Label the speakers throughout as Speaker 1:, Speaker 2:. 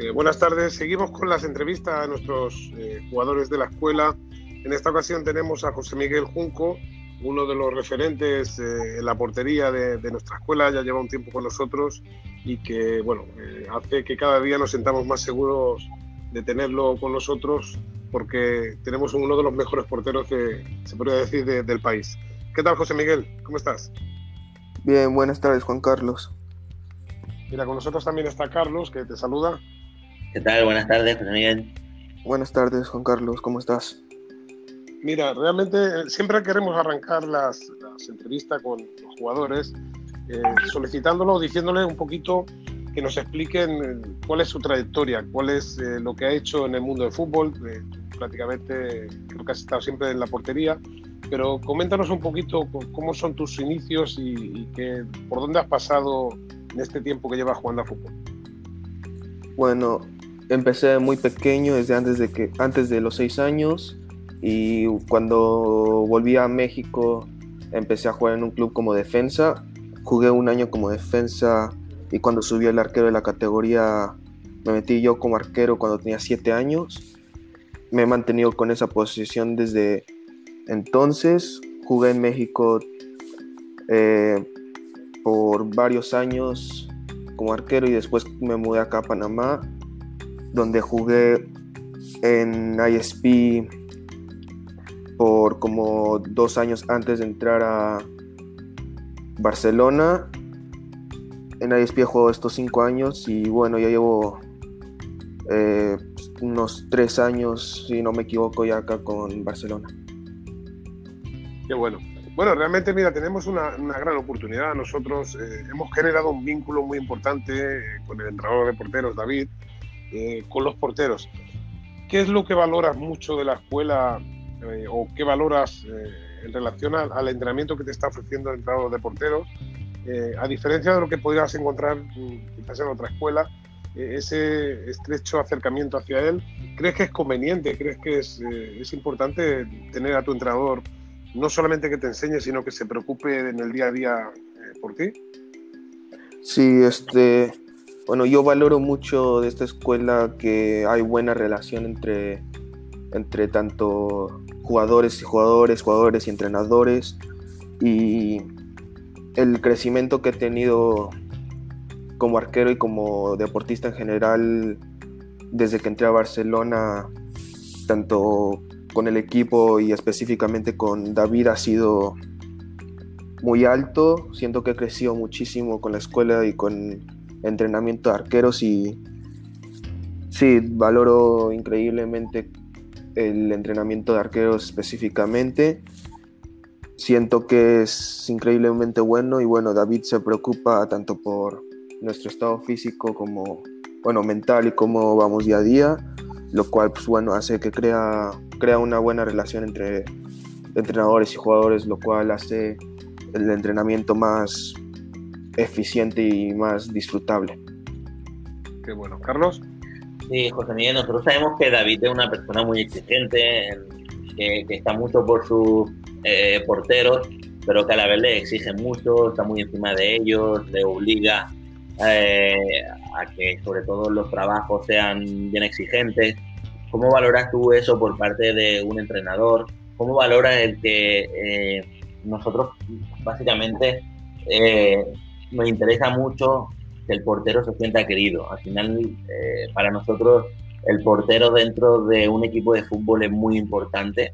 Speaker 1: Eh, buenas tardes. Seguimos con las entrevistas a nuestros eh, jugadores de la escuela. En esta ocasión tenemos a José Miguel Junco, uno de los referentes eh, en la portería de, nuestra escuela. Ya lleva un tiempo con nosotros y que bueno hace que cada día nos sentamos más seguros de tenerlo con nosotros porque tenemos uno de los mejores porteros que se podría decir del país. ¿Qué tal, José Miguel? ¿Cómo estás?
Speaker 2: Bien, buenas tardes, Juan Carlos.
Speaker 1: Mira, con nosotros también está Carlos, que te saluda.
Speaker 3: ¿Qué tal? Buenas tardes, José Miguel.
Speaker 2: Buenas tardes, Juan Carlos, ¿cómo estás?
Speaker 1: Mira, realmente eh, siempre queremos arrancar las, entrevistas con los jugadores eh, solicitándolo, diciéndole un poquito que nos expliquen eh, cuál es su trayectoria, cuál es lo que ha hecho en el mundo del fútbol. prácticamente creo que has estado siempre en la portería, pero coméntanos un poquito cómo son tus inicios y, que, por dónde has pasado en este tiempo que llevas jugando a fútbol.
Speaker 2: Bueno, empecé muy pequeño, desde antes de, que, antes de los seis años, y cuando volví a México empecé a jugar en un club como defensa. Jugué un año como defensa y cuando subí el arquero de la categoría me metí yo como arquero cuando tenía siete años. Me he mantenido con esa posición desde entonces. Jugué en México eh, por varios años como arquero y después me mudé acá a Panamá donde jugué en ISP por como dos años antes de entrar a Barcelona. En ISP he jugado estos cinco años y bueno, ya llevo eh, unos tres años, si no me equivoco, ya acá con Barcelona.
Speaker 1: Qué bueno. Bueno, realmente, mira, tenemos una, gran oportunidad. Nosotros eh, hemos generado un vínculo muy importante eh, con el entrenador de porteros, David, eh, con los porteros. ¿Qué es lo que valoras mucho de la escuela eh, o qué valoras eh, en relación al, entrenamiento que te está ofreciendo el entrenador de porteros? a diferencia de lo que podrías encontrar mm, quizás en otra escuela, ese estrecho acercamiento hacia él, ¿crees que es conveniente? ¿Crees que es, es importante tener a tu entrenador no solamente que te enseñe, sino que se preocupe en el día a día por ti?
Speaker 2: Sí, este, bueno, yo valoro mucho de esta escuela que hay buena relación entre, entre tanto jugadores y jugadores, jugadores y entrenadores. Y el crecimiento que he tenido como arquero y como deportista en general desde que entré a Barcelona, tanto con el equipo y específicamente con David ha sido muy alto. Siento que he crecido muchísimo con la escuela y con entrenamiento de arqueros y sí, valoro increíblemente el entrenamiento de arqueros específicamente. Siento que es increíblemente bueno y bueno, David se preocupa tanto por nuestro estado físico como, bueno, mental y cómo vamos día a día, lo cual, pues bueno, hace que crea, crea una buena relación entre entrenadores y jugadores, lo cual hace el entrenamiento más eficiente y más disfrutable.
Speaker 1: Qué bueno. Carlos.
Speaker 3: Sí, José Miguel, nosotros sabemos que David es una persona muy exigente, que, está mucho por sus eh, porteros, pero que a la vez le exige mucho, está muy encima de ellos, le obliga eh, a que sobre todo los trabajos sean bien exigentes. ¿Cómo valoras tú eso por parte de un entrenador? ¿Cómo valoras el que eh, nosotros básicamente nos interesa mucho que el portero se sienta querido. Al final, eh, para nosotros, el portero dentro de un equipo de fútbol es muy importante.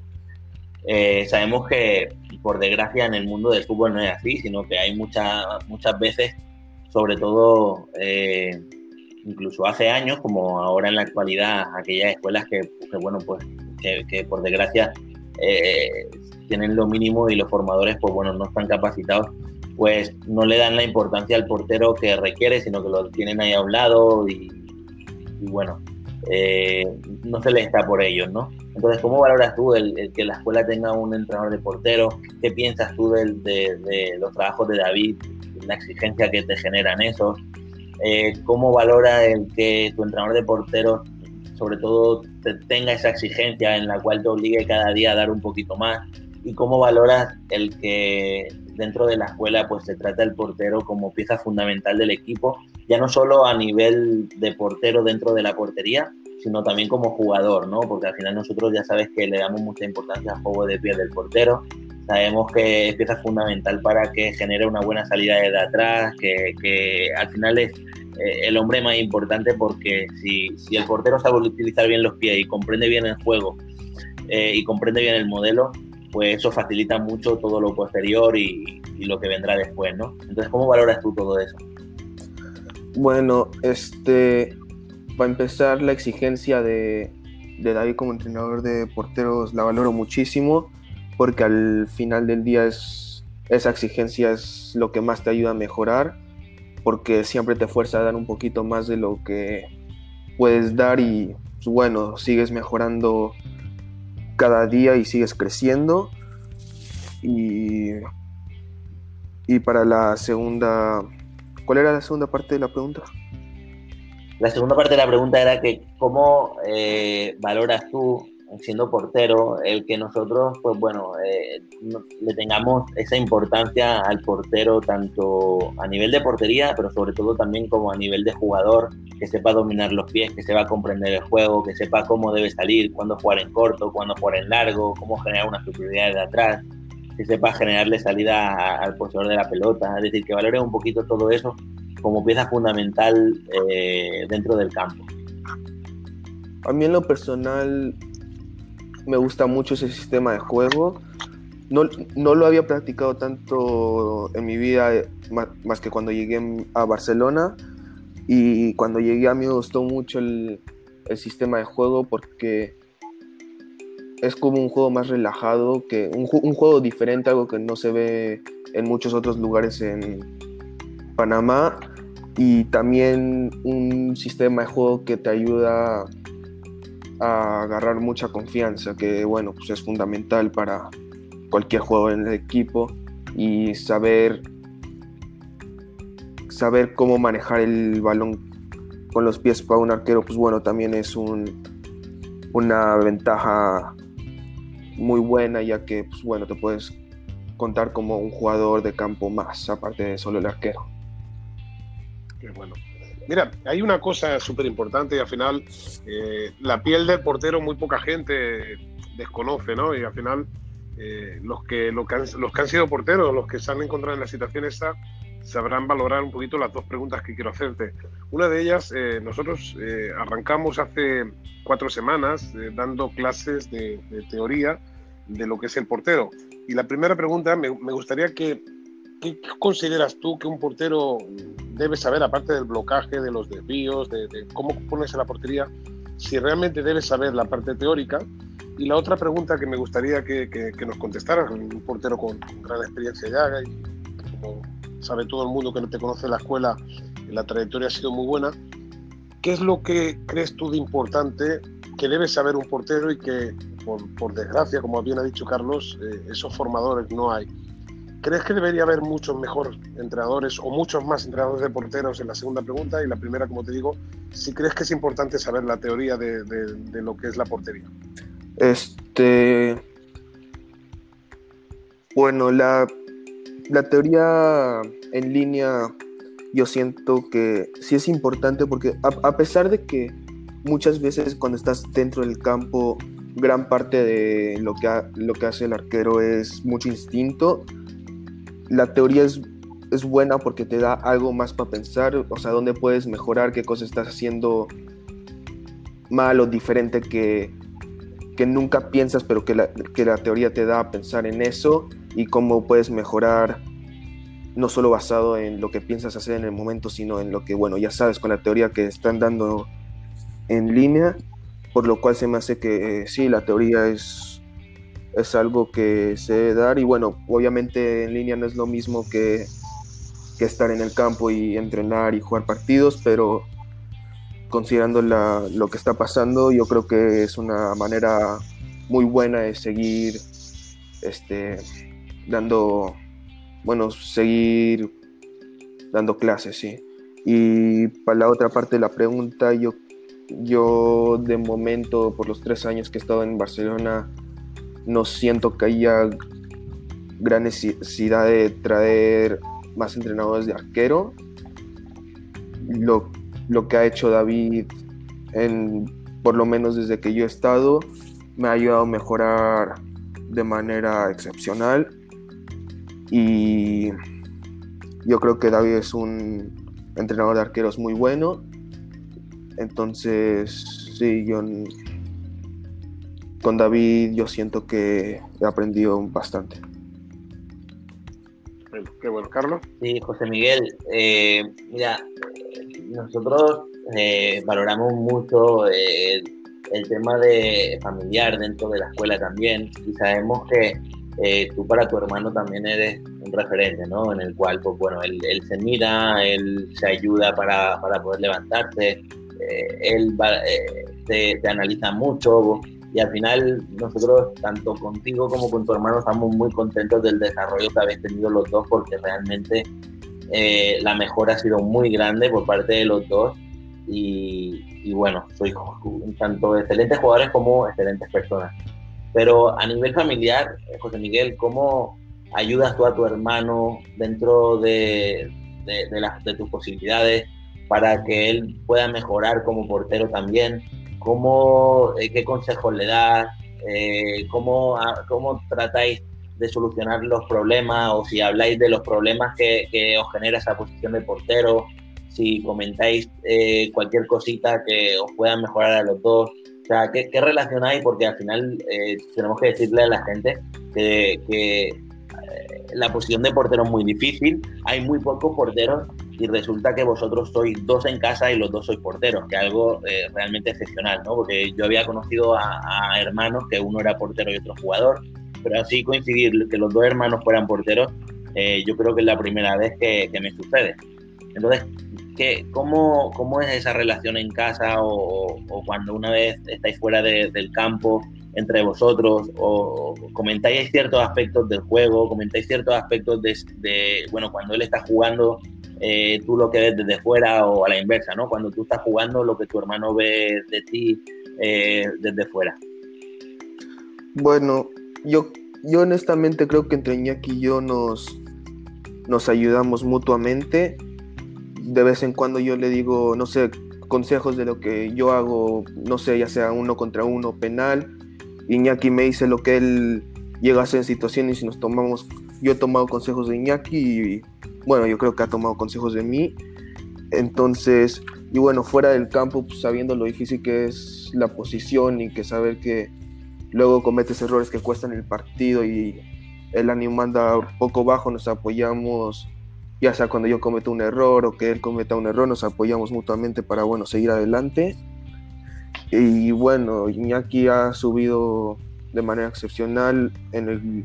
Speaker 3: Eh, sabemos que, por desgracia, en el mundo del fútbol no es así, sino que hay muchas muchas veces, sobre todo, eh, incluso hace años, como ahora en la actualidad, aquellas escuelas que, bueno, pues, que, que por desgracia tienen lo mínimo y los formadores, pues bueno, no están capacitados pues no le dan la importancia al portero que requiere, sino que lo tienen ahí a un lado y, bueno, eh, no se le está por ellos, ¿no? Entonces, ¿cómo valoras tú el, que la escuela tenga un entrenador de portero? ¿Qué piensas tú de, los trabajos de David, la exigencia que te generan esos? Eh, ¿Cómo valora el que tu entrenador de portero, sobre todo, tenga esa exigencia en la cual te obligue cada día a dar un poquito más? Y cómo valoras el que dentro de la escuela pues se trata el portero como pieza fundamental del equipo, ya no solo a nivel de portero dentro de la portería, sino también como jugador, ¿no? Porque al final nosotros ya sabes que le damos mucha importancia al juego de pie del portero, sabemos que es pieza fundamental para que genere una buena salida de atrás, que, que al final es eh, el hombre más importante porque si, si, el portero sabe utilizar bien los pies y comprende bien el juego eh, y comprende bien el modelo, pues eso facilita mucho todo lo posterior y, lo que vendrá después, ¿no? Entonces, ¿cómo valoras tú todo eso?
Speaker 2: Bueno, este, para empezar, la exigencia de, de David como entrenador de porteros la valoro muchísimo porque al final del día es, esa exigencia es lo que más te ayuda a mejorar porque siempre te fuerza a dar un poquito más de lo que puedes dar y pues, bueno, sigues mejorando cada día y sigues creciendo. Y, y para la segunda, ¿cuál era la segunda parte de la pregunta?
Speaker 3: La segunda parte de la pregunta era que cómo eh, valoras tú siendo portero, el que nosotros, pues bueno, eh, le tengamos esa importancia al portero, tanto a nivel de portería, pero sobre todo también como a nivel de jugador, que sepa dominar los pies, que sepa comprender el juego, que sepa cómo debe salir, cuándo jugar en corto, cuándo jugar en largo, cómo generar una superioridad de atrás, que sepa generarle salida al poseedor de la pelota, es decir, que valore un poquito todo eso como pieza fundamental eh, dentro del campo.
Speaker 2: A mí en lo personal me gusta mucho ese sistema de juego. No, no lo había practicado tanto en mi vida, más, más, que cuando llegué a Barcelona. Y cuando llegué a mí me gustó mucho el, el sistema de juego porque es como un juego más relajado, que un, un, juego diferente, algo que no se ve en muchos otros lugares en Panamá. Y también un sistema de juego que te ayuda a agarrar mucha confianza, que bueno, pues es fundamental para cualquier juego en el equipo y saber saber cómo manejar el balón con los pies para un arquero, pues bueno, también es un, una ventaja muy buena, ya que pues bueno, te puedes contar como un jugador de campo más, aparte de solo el arquero.
Speaker 1: Qué bueno. Mira, hay una cosa súper importante y al final eh, la piel del portero muy poca gente desconoce, ¿no? Y al final eh, los, que, los, que han, sido porteros, los que se han encontrado en la situación esta, sabrán valorar un poquito las dos preguntas que quiero hacerte. Una de ellas, eh, nosotros arrancamos hace cuatro semanas dando clases de, teoría de lo que es el portero. Y la primera pregunta, me gustaría que ¿qué consideras tú que un portero debe saber, aparte del blocaje, de los desvíos, de, cómo ponerse la portería, si realmente debe saber la parte teórica? Y la otra pregunta que me gustaría que, nos contestaras, un portero con, gran experiencia ya, y como sabe todo el mundo que no te conoce la escuela, la trayectoria ha sido muy buena, ¿qué es lo que crees tú de importante que debe saber un portero y que, por, por desgracia, como bien ha dicho Carlos, eh, esos formadores no hay? ¿Crees que debería haber muchos mejores entrenadores o muchos más entrenadores de porteros en la segunda pregunta? Y la primera, como te digo, si crees que es importante saber la teoría de, de, lo que es la portería.
Speaker 2: Este. Bueno, la, la teoría en línea yo siento que sí es importante porque a, a, pesar de que muchas veces cuando estás dentro del campo gran parte de lo que, ha, lo que hace el arquero es mucho instinto, la teoría es, es buena porque te da algo más para pensar, o sea, dónde puedes mejorar, qué cosas estás haciendo mal o diferente que, que nunca piensas, pero que la, que la teoría te da a pensar en eso y cómo puedes mejorar, no solo basado en lo que piensas hacer en el momento, sino en lo que, bueno, ya sabes con la teoría que están dando en línea, por lo cual se me hace que eh, sí, la teoría es es algo que debe dar y bueno, obviamente en línea no es lo mismo que, que estar en el campo y entrenar y jugar partidos, pero considerando la, lo que está pasando, yo creo que es una manera muy buena de seguir este, dando, bueno, seguir dando clases, sí. Y para la otra parte de la pregunta, yo, yo de momento, por los tres años que he estado en Barcelona, no siento que haya gran necesidad de traer más entrenadores de arquero. Lo, lo que ha hecho David, en, por lo menos desde que yo he estado, me ha ayudado a mejorar de manera excepcional. Y yo creo que David es un entrenador de arqueros muy bueno. Entonces, sí, yo con David yo siento que he aprendido bastante.
Speaker 1: qué bueno, Carlos.
Speaker 3: Sí, José Miguel, eh, mira, nosotros eh, valoramos mucho eh, el tema de familiar dentro de la escuela también y sabemos que tú para tu hermano también eres un referente, ¿no? En el cual, pues bueno, él, se mira, él se ayuda para, para poder levantarse, él te, te, analiza mucho, y al final nosotros, tanto contigo como con tu hermano, estamos muy contentos del desarrollo que habéis tenido los dos porque realmente eh, la mejora ha sido muy grande por parte de los dos y, bueno, sois tanto excelentes jugadores como excelentes personas. Pero a nivel familiar, eh, José Miguel, ¿cómo ayudas tú a tu hermano dentro de, de, las, de tus posibilidades para que él pueda mejorar como portero también? Cómo, eh, qué consejos le das, eh, cómo, cómo tratáis de solucionar los problemas o si habláis de los problemas que, os genera esa posición de portero, si comentáis eh, cualquier cosita que os pueda mejorar a los dos. O sea, ¿qué, qué relación hay? Porque al final tenemos que decirle a la gente que, que la posición de portero es muy difícil, hay muy pocos porteros y resulta que vosotros sois dos en casa y los dos sois porteros, que algo eh, realmente excepcional, ¿no? Porque yo había conocido a, hermanos que uno era portero y otro jugador, pero así coincidir que los dos hermanos fueran porteros, eh, yo creo que es la primera vez que, me sucede. Entonces, ¿qué, cómo, ¿cómo es esa relación en casa o, cuando una vez estáis fuera del campo? entre vosotros o comentáis ciertos aspectos del juego, comentáis ciertos aspectos de, bueno, cuando él está jugando, eh, tú lo que ves desde fuera o a la inversa, ¿no? Cuando tú estás jugando, lo que tu hermano ve de ti eh, desde fuera.
Speaker 2: Bueno, yo, yo honestamente creo que entre Iñaki y yo nos, nos ayudamos mutuamente. De vez en cuando yo le digo, no sé, consejos de lo que yo hago, no sé, ya sea uno contra uno, penal, Iñaki me dice lo que él llega a hacer en situaciones y nos tomamos, yo he tomado consejos de Iñaki y bueno, yo creo que ha tomado consejos de mí. Entonces, y bueno, fuera del campo, pues, sabiendo lo difícil que es la posición y que saber que luego cometes errores que cuestan el partido y el ánimo anda poco bajo, nos apoyamos, ya sea cuando yo cometo un error o que él cometa un error, nos apoyamos mutuamente para, bueno, seguir adelante. Y bueno, Iñaki ha subido de manera excepcional, en el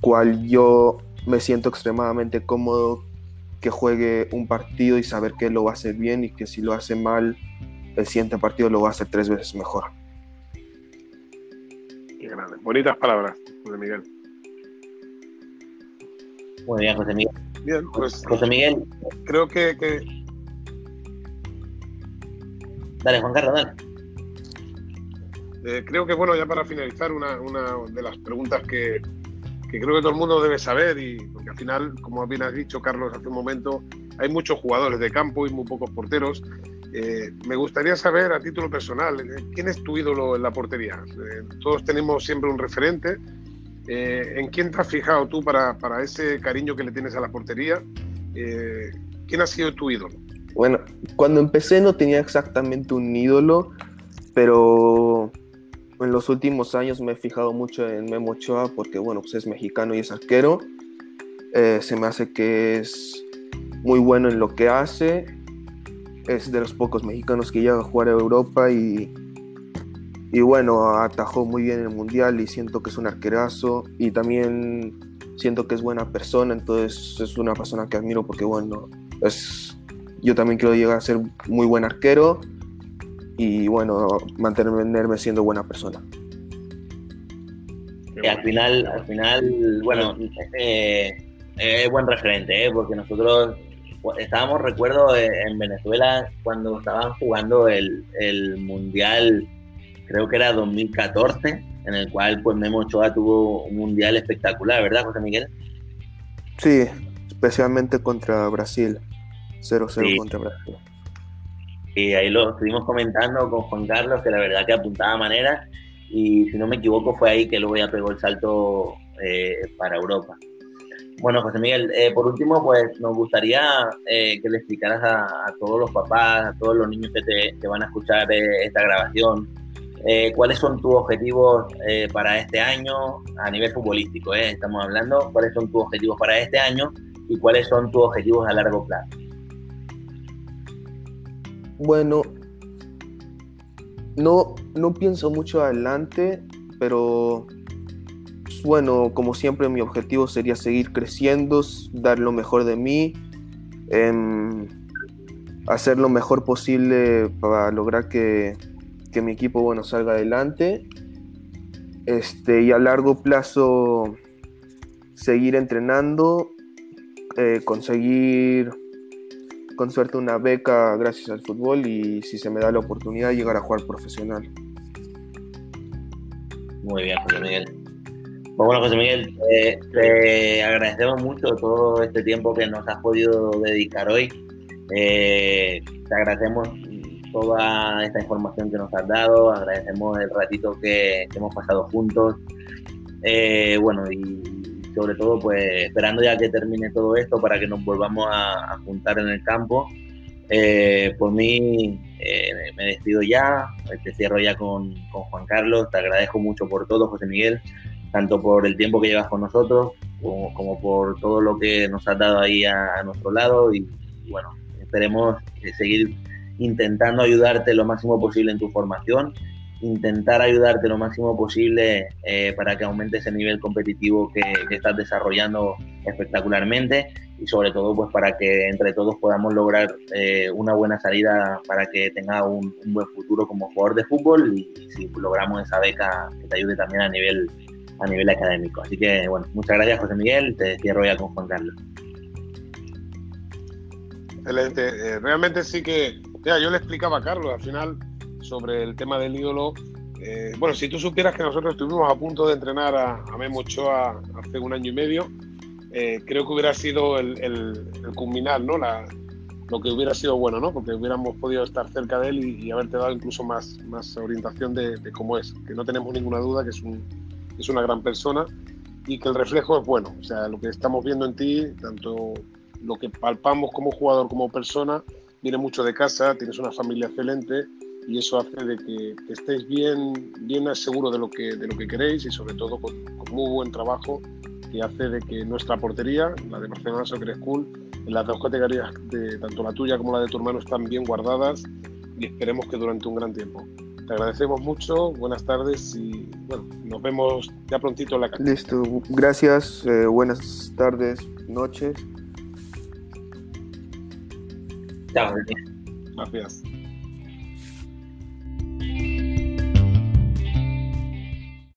Speaker 2: cual yo me siento extremadamente cómodo que juegue un partido y saber que lo va a hacer bien y que si lo hace mal, el siguiente partido lo va a hacer tres veces mejor.
Speaker 1: Qué grande. Bonitas palabras, José Miguel.
Speaker 3: Muy bien, José Miguel.
Speaker 1: Bien, pues.
Speaker 3: José Miguel.
Speaker 1: Creo que, que
Speaker 3: Dale, Juan Carlos, dale.
Speaker 1: Eh, creo que, bueno, ya para finalizar, una, de las preguntas que, creo que todo el mundo debe saber, y porque al final, como bien has dicho, Carlos, hace un momento, hay muchos jugadores de campo y muy pocos porteros. Eh, me gustaría saber, a título personal, eh, ¿quién es tu ídolo en la portería? todos tenemos siempre un referente. ¿En quién te has fijado tú para, para, ese cariño que le tienes a la portería? ¿Quién ha sido tu ídolo?
Speaker 2: Bueno, cuando empecé no tenía exactamente un ídolo, pero en los últimos años me he fijado mucho en Memo Ochoa porque, bueno, pues es mexicano y es arquero. Eh, se me hace que es muy bueno en lo que hace. Es de los pocos mexicanos que llega a jugar a Europa y, y bueno, atajó muy bien el mundial y siento que es un arquerazo. Y también siento que es buena persona, entonces es una persona que admiro porque, bueno, es yo también quiero llegar a ser muy buen arquero y bueno, mantenerme siendo buena persona.
Speaker 3: al final, al final, bueno, eh, es buen referente, ¿eh? porque nosotros estábamos, recuerdo, en Venezuela cuando estaban jugando el, Mundial creo que era 2014, en el cual pues Memo Ochoa tuvo un mundial espectacular, ¿verdad, José Miguel?
Speaker 2: Sí, especialmente contra Brasil, 0-0 contra Brasil.
Speaker 3: Ahí lo estuvimos comentando con Juan Carlos, que la verdad que apuntaba manera, y si no me equivoco fue ahí que luego ya pegó el salto eh, para Europa. Bueno, José Miguel, eh, por último, pues nos gustaría eh, que le explicaras a, todos los papás, a todos los niños que te, van a escuchar esta grabación, cuáles son tus objetivos para este año a nivel futbolístico, estamos hablando, cuáles son tus objetivos para este año y cuáles son tus objetivos a largo plazo.
Speaker 2: Bueno, no, no pienso mucho adelante, pero pues, bueno, como siempre mi objetivo sería seguir creciendo, dar lo mejor de mí, em, hacer lo mejor posible para lograr que, mi equipo bueno, salga adelante. Este, y a largo plazo seguir entrenando, eh, conseguir con suerte una beca gracias al fútbol y si se me da la oportunidad llegar a jugar profesional.
Speaker 3: Muy bien, José Miguel. Pues bueno, José Miguel, te agradecemos mucho todo este tiempo que nos has podido dedicar hoy. Eh, te agradecemos toda esta información que nos has dado, agradecemos el ratito que, hemos pasado juntos. Eh, bueno, y sobre todo pues esperando ya que termine todo esto para que nos volvamos a, juntar en el campo. Eh, por mí eh, me despido ya, te cierro ya con, con, Juan Carlos, te agradezco mucho por todo, José Miguel, tanto por el tiempo que llevas con nosotros como, por todo lo que nos has dado ahí a, nuestro lado. Y, bueno, esperemos seguir intentando ayudarte lo máximo posible en tu formación intentar ayudarte lo máximo posible eh, para que aumente ese nivel competitivo que, estás desarrollando espectacularmente y sobre todo pues para que entre todos podamos lograr eh, una buena salida para que tenga un, buen futuro como jugador de fútbol y, si logramos esa beca que te ayude también a nivel a nivel académico. Así que bueno, muchas gracias José Miguel, te cierro ya con Juan Carlos.
Speaker 1: Excelente, eh, realmente sí que, ya, yo le explicaba a Carlos, al final sobre el tema del ídolo. Eh, bueno, si tú supieras que nosotros estuvimos a punto de entrenar a, a Memo Ochoa hace un año y medio, eh, creo que hubiera sido el, el, culminar, ¿no? La, lo que hubiera sido bueno, ¿no? Porque hubiéramos podido estar cerca de él y, haberte dado incluso más, más orientación de, cómo es. Que no tenemos ninguna duda que es, un, es una gran persona y que el reflejo es bueno. O sea, lo que estamos viendo en ti, tanto lo que palpamos como jugador como persona, viene mucho de casa, tienes una familia excelente y eso hace de que, estéis bien, bien seguros de lo, que, de lo que queréis y sobre todo con, muy buen trabajo que hace de que nuestra portería, la de Barcelona Soccer School, en las dos categorías, de, tanto la tuya como la de tu hermano, están bien guardadas y esperemos que durante un gran tiempo. Te agradecemos mucho, buenas tardes y bueno, nos vemos ya prontito en la
Speaker 2: casa. Listo, gracias, eh, buenas tardes, noches.
Speaker 3: Chao.
Speaker 1: Gracias.